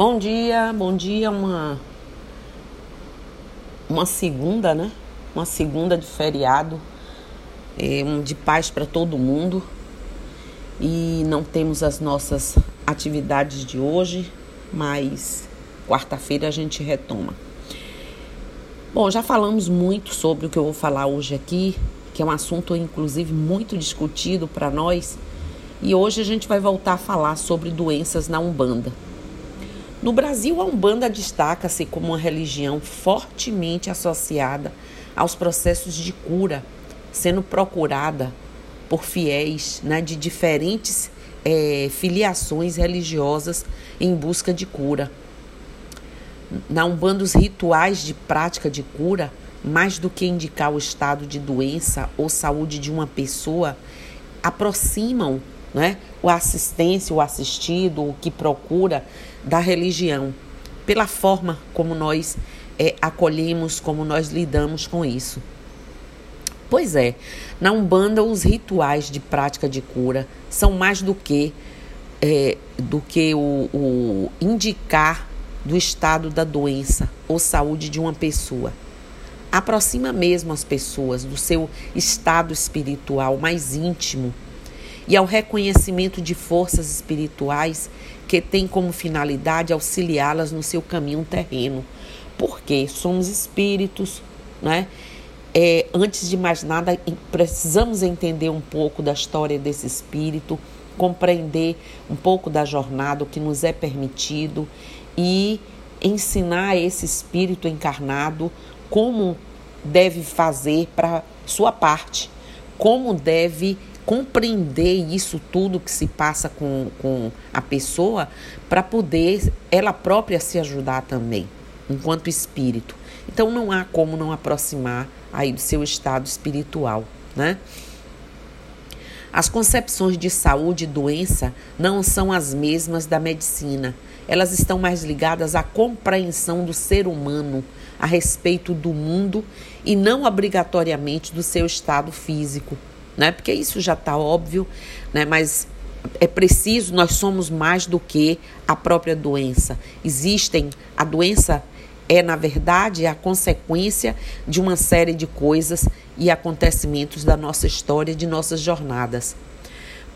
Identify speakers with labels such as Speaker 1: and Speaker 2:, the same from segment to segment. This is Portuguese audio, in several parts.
Speaker 1: Bom dia, bom dia, uma uma segunda, né? Uma segunda de feriado, é, um de paz para todo mundo. E não temos as nossas atividades de hoje, mas quarta-feira a gente retoma. Bom, já falamos muito sobre o que eu vou falar hoje aqui, que é um assunto inclusive muito discutido para nós, e hoje a gente vai voltar a falar sobre doenças na Umbanda. No Brasil, a Umbanda destaca-se como uma religião fortemente associada aos processos de cura, sendo procurada por fiéis né, de diferentes é, filiações religiosas em busca de cura. Na Umbanda, os rituais de prática de cura, mais do que indicar o estado de doença ou saúde de uma pessoa, aproximam né? o assistência, o assistido, o que procura da religião, pela forma como nós é, acolhemos, como nós lidamos com isso. Pois é, na Umbanda os rituais de prática de cura são mais do que é, do que o, o indicar do estado da doença ou saúde de uma pessoa. Aproxima mesmo as pessoas do seu estado espiritual mais íntimo e ao reconhecimento de forças espirituais que têm como finalidade auxiliá-las no seu caminho terreno. Porque somos espíritos, né? É, antes de mais nada, precisamos entender um pouco da história desse espírito, compreender um pouco da jornada, o que nos é permitido e ensinar esse espírito encarnado como deve fazer para sua parte, como deve compreender isso tudo que se passa com, com a pessoa para poder ela própria se ajudar também, enquanto espírito. Então não há como não aproximar aí do seu estado espiritual, né? As concepções de saúde e doença não são as mesmas da medicina. Elas estão mais ligadas à compreensão do ser humano a respeito do mundo e não obrigatoriamente do seu estado físico né? Porque isso já está óbvio, né? Mas é preciso, nós somos mais do que a própria doença. Existem, a doença é, na verdade, a consequência de uma série de coisas e acontecimentos da nossa história, de nossas jornadas.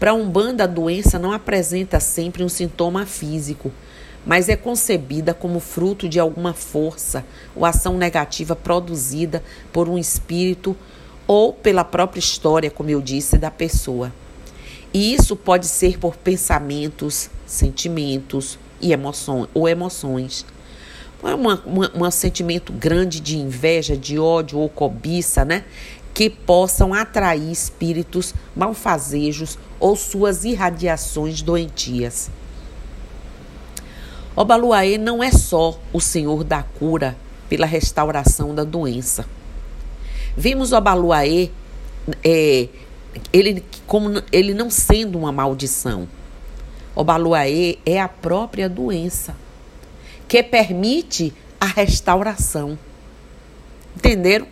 Speaker 1: Para a Umbanda, a doença não apresenta sempre um sintoma físico, mas é concebida como fruto de alguma força ou ação negativa produzida por um espírito ou pela própria história, como eu disse, da pessoa. E isso pode ser por pensamentos, sentimentos e emoções, ou emoções. É um sentimento grande de inveja, de ódio ou cobiça, né? Que possam atrair espíritos malfazejos ou suas irradiações doentias. Obaluaê não é só o Senhor da cura pela restauração da doença Vimos o Abaluaê, é, ele, como ele não sendo uma maldição. O Abaluaê é a própria doença que permite a restauração. Entenderam?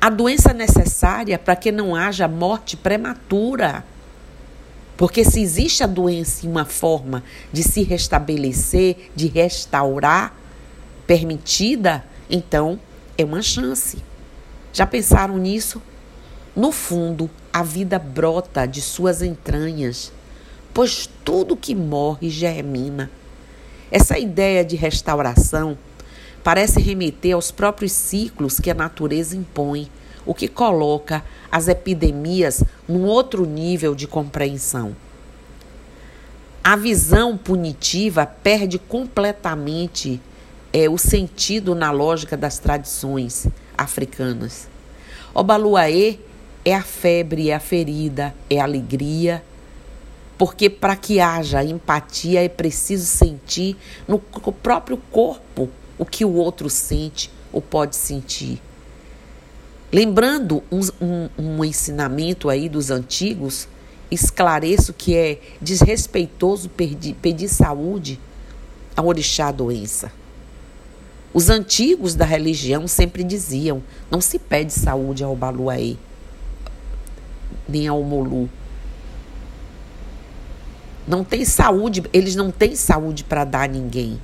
Speaker 1: A doença necessária para que não haja morte prematura. Porque se existe a doença em uma forma de se restabelecer, de restaurar, permitida, então é uma chance. Já pensaram nisso? No fundo, a vida brota de suas entranhas, pois tudo que morre germina. Essa ideia de restauração parece remeter aos próprios ciclos que a natureza impõe, o que coloca as epidemias num outro nível de compreensão. A visão punitiva perde completamente é, o sentido na lógica das tradições africanas. Obaluaê é a febre, é a ferida, é a alegria, porque para que haja empatia é preciso sentir no próprio corpo o que o outro sente ou pode sentir. Lembrando um, um, um ensinamento aí dos antigos, esclareço que é desrespeitoso pedir, pedir saúde ao orixá doença. Os antigos da religião sempre diziam: não se pede saúde ao Baluaê, nem ao Molu. Não tem saúde, eles não têm saúde para dar a ninguém.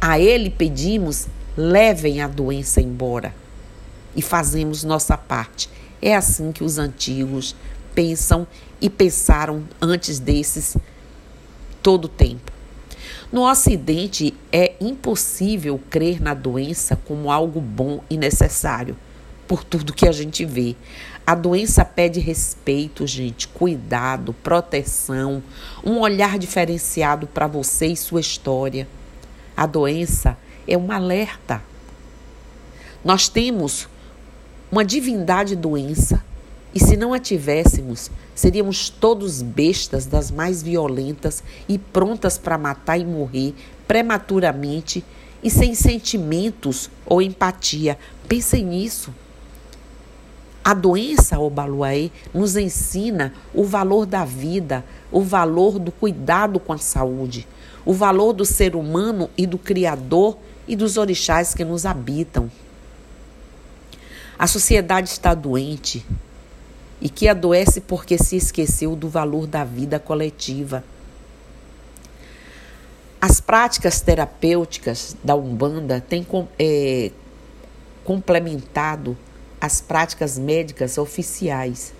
Speaker 1: A Ele pedimos, levem a doença embora. E fazemos nossa parte. É assim que os antigos pensam e pensaram antes desses todo o tempo. No Ocidente, é impossível crer na doença como algo bom e necessário, por tudo que a gente vê. A doença pede respeito, gente, cuidado, proteção, um olhar diferenciado para você e sua história. A doença é um alerta. Nós temos uma divindade doença e se não a tivéssemos, seríamos todos bestas das mais violentas e prontas para matar e morrer prematuramente e sem sentimentos ou empatia. Pensem nisso. A doença, o Baluaê, nos ensina o valor da vida, o valor do cuidado com a saúde, o valor do ser humano e do Criador e dos orixás que nos habitam. A sociedade está doente e que adoece porque se esqueceu do valor da vida coletiva. As práticas terapêuticas da Umbanda têm é, complementado as práticas médicas oficiais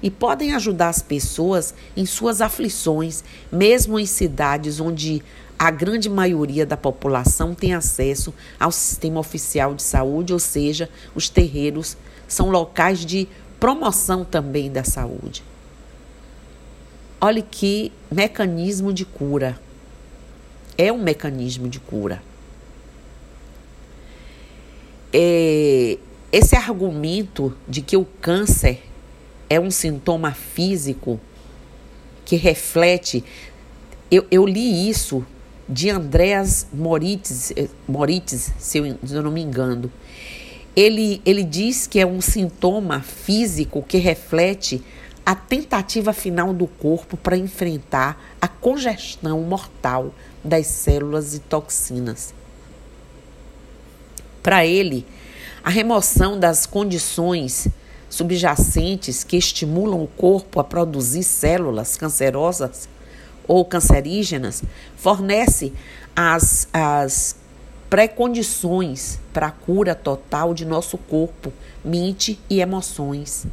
Speaker 1: e podem ajudar as pessoas em suas aflições, mesmo em cidades onde a grande maioria da população tem acesso ao sistema oficial de saúde, ou seja, os terreiros são locais de promoção também da saúde. Olhe que mecanismo de cura. É um mecanismo de cura. É, esse argumento de que o câncer é um sintoma físico que reflete. Eu, eu li isso de Andreas Moritz, eh, Moritz se, eu, se eu não me engano. Ele, ele diz que é um sintoma físico que reflete a tentativa final do corpo para enfrentar a congestão mortal das células e toxinas. Para ele, a remoção das condições subjacentes que estimulam o corpo a produzir células cancerosas ou cancerígenas fornece as, as pré-condições para a cura total de nosso corpo, mente e emoções.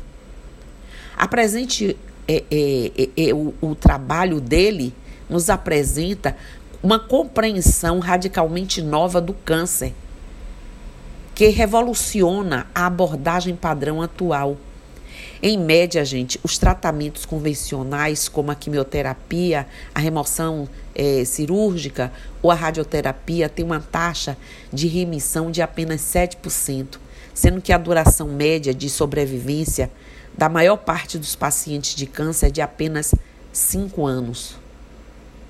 Speaker 1: A presente é, é, é, é, o, o trabalho dele nos apresenta uma compreensão radicalmente nova do câncer que revoluciona a abordagem padrão atual. Em média, gente, os tratamentos convencionais, como a quimioterapia, a remoção é, cirúrgica ou a radioterapia, têm uma taxa de remissão de apenas 7%, sendo que a duração média de sobrevivência da maior parte dos pacientes de câncer é de apenas 5 anos.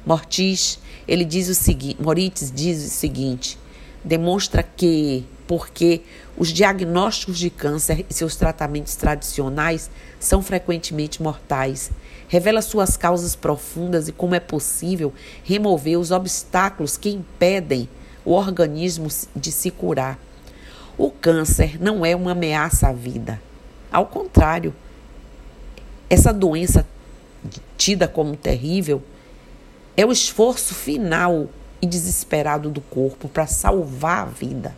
Speaker 1: Mortis, ele diz o seguinte, Moritz diz o seguinte: demonstra que porque os diagnósticos de câncer e seus tratamentos tradicionais são frequentemente mortais. Revela suas causas profundas e como é possível remover os obstáculos que impedem o organismo de se curar. O câncer não é uma ameaça à vida. Ao contrário, essa doença tida como terrível é o esforço final e desesperado do corpo para salvar a vida.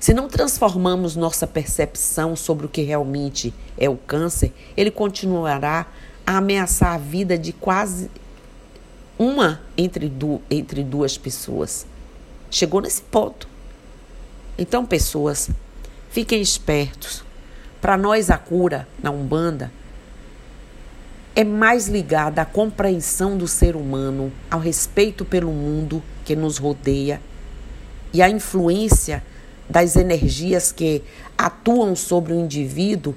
Speaker 1: Se não transformamos nossa percepção sobre o que realmente é o câncer, ele continuará a ameaçar a vida de quase uma entre, du entre duas pessoas. Chegou nesse ponto. Então, pessoas, fiquem espertos. Para nós, a cura na Umbanda é mais ligada à compreensão do ser humano, ao respeito pelo mundo que nos rodeia e à influência das energias que atuam sobre o indivíduo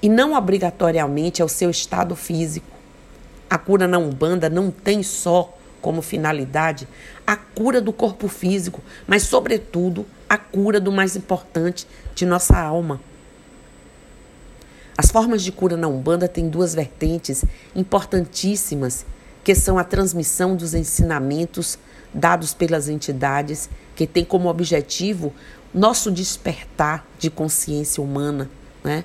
Speaker 1: e não obrigatoriamente ao seu estado físico. A cura na Umbanda não tem só como finalidade a cura do corpo físico, mas, sobretudo, a cura do mais importante de nossa alma. As formas de cura na Umbanda têm duas vertentes importantíssimas, que são a transmissão dos ensinamentos dados pelas entidades, que tem como objetivo nosso despertar de consciência humana, né?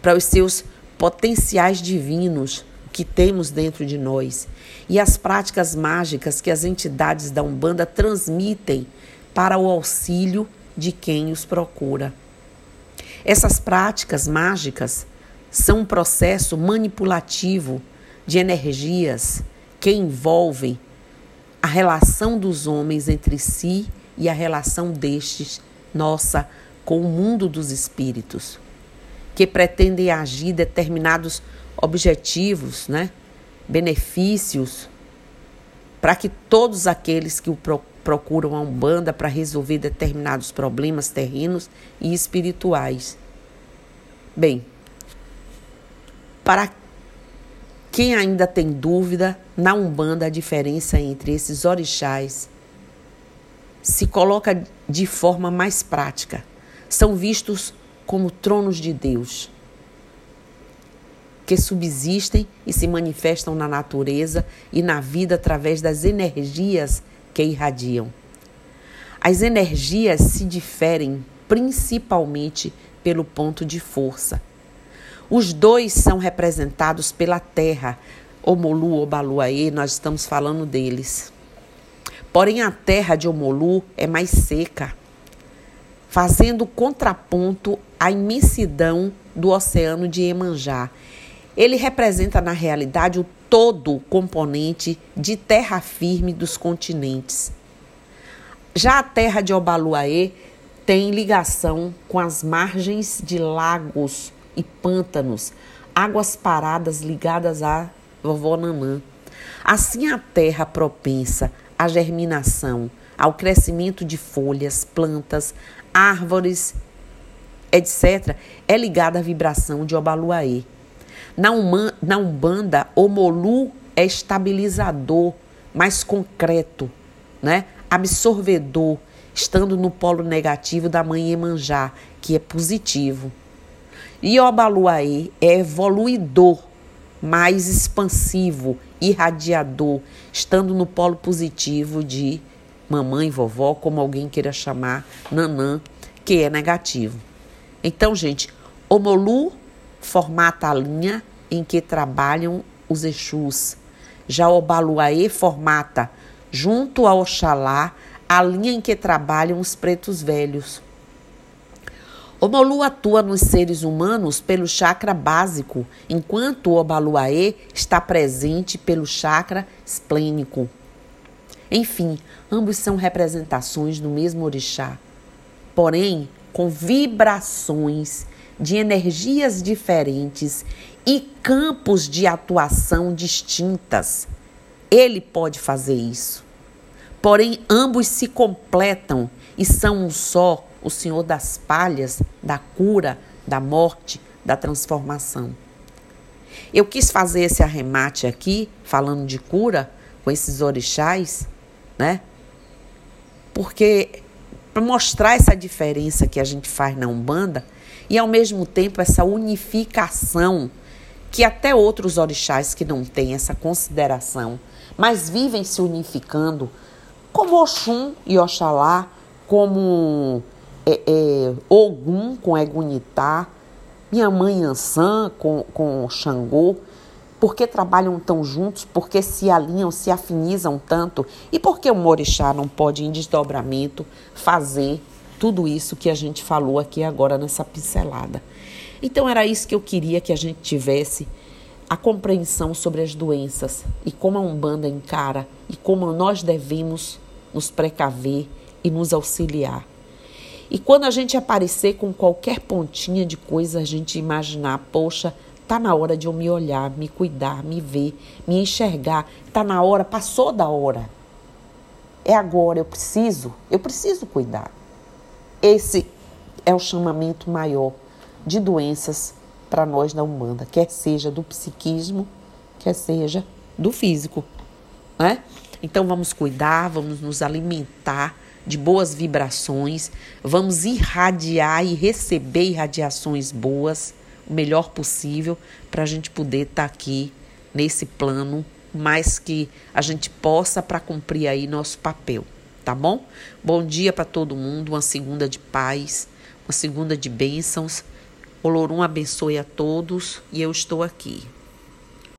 Speaker 1: para os seus potenciais divinos, que temos dentro de nós e as práticas mágicas que as entidades da Umbanda transmitem para o auxílio de quem os procura. Essas práticas mágicas são um processo manipulativo de energias que envolvem a relação dos homens entre si e a relação destes, nossa, com o mundo dos espíritos, que pretendem agir determinados objetivos, né? benefícios, para que todos aqueles que o procuram a Umbanda para resolver determinados problemas terrenos e espirituais. Bem, para quem ainda tem dúvida, na Umbanda a diferença entre esses orixás se coloca de forma mais prática. São vistos como tronos de Deus, que subsistem e se manifestam na natureza e na vida através das energias que irradiam. As energias se diferem principalmente pelo ponto de força. Os dois são representados pela terra, Omolu ou Baluaê, nós estamos falando deles. Porém, a terra de Omolu é mais seca, fazendo contraponto à imensidão do oceano de Emanjá. Ele representa, na realidade, o todo componente de terra firme dos continentes. Já a terra de Obaluaê tem ligação com as margens de lagos e pântanos, águas paradas ligadas a vovó Nanã. Assim, a terra propensa à germinação, ao crescimento de folhas, plantas, árvores, etc., é ligada à vibração de Obaluaê. Na, uma, na Umbanda, o Molu é estabilizador, mais concreto, né? absorvedor, estando no polo negativo da mãe Emanjá, que é positivo. E Obaluaê é evoluidor, mais expansivo, irradiador, estando no polo positivo de mamãe, vovó, como alguém queira chamar, nanã, que é negativo. Então, gente, Omolu formata a linha em que trabalham os Exus. Já Obaluaê formata, junto a Oxalá, a linha em que trabalham os pretos velhos. O Molu atua nos seres humanos pelo chakra básico, enquanto o Obaluaê está presente pelo chakra esplênico. Enfim, ambos são representações do mesmo orixá, porém com vibrações de energias diferentes e campos de atuação distintas. Ele pode fazer isso. Porém, ambos se completam e são um só o Senhor das palhas, da cura, da morte, da transformação. Eu quis fazer esse arremate aqui, falando de cura, com esses orixás, né? Porque para mostrar essa diferença que a gente faz na Umbanda e ao mesmo tempo essa unificação que até outros orixás que não têm essa consideração, mas vivem se unificando, como Oxum e Oxalá, como é, é, Ogum com Egunitá, minha mãe Ansan com, com Xangô, por que trabalham tão juntos? Por que se alinham, se afinizam tanto? E por que o Morixá não pode, em desdobramento, fazer tudo isso que a gente falou aqui agora nessa pincelada? Então, era isso que eu queria que a gente tivesse a compreensão sobre as doenças e como a Umbanda encara e como nós devemos nos precaver e nos auxiliar. E quando a gente aparecer com qualquer pontinha de coisa, a gente imaginar, poxa, tá na hora de eu me olhar, me cuidar, me ver, me enxergar. Tá na hora, passou da hora. É agora, eu preciso, eu preciso cuidar. Esse é o chamamento maior de doenças para nós na Umbanda, quer seja do psiquismo, quer seja do físico, né? Então vamos cuidar, vamos nos alimentar de boas vibrações, vamos irradiar e receber irradiações boas, o melhor possível, para a gente poder estar tá aqui nesse plano, mais que a gente possa para cumprir aí nosso papel, tá bom? Bom dia para todo mundo, uma segunda de paz, uma segunda de bênçãos. Olorum abençoe a todos e eu estou aqui.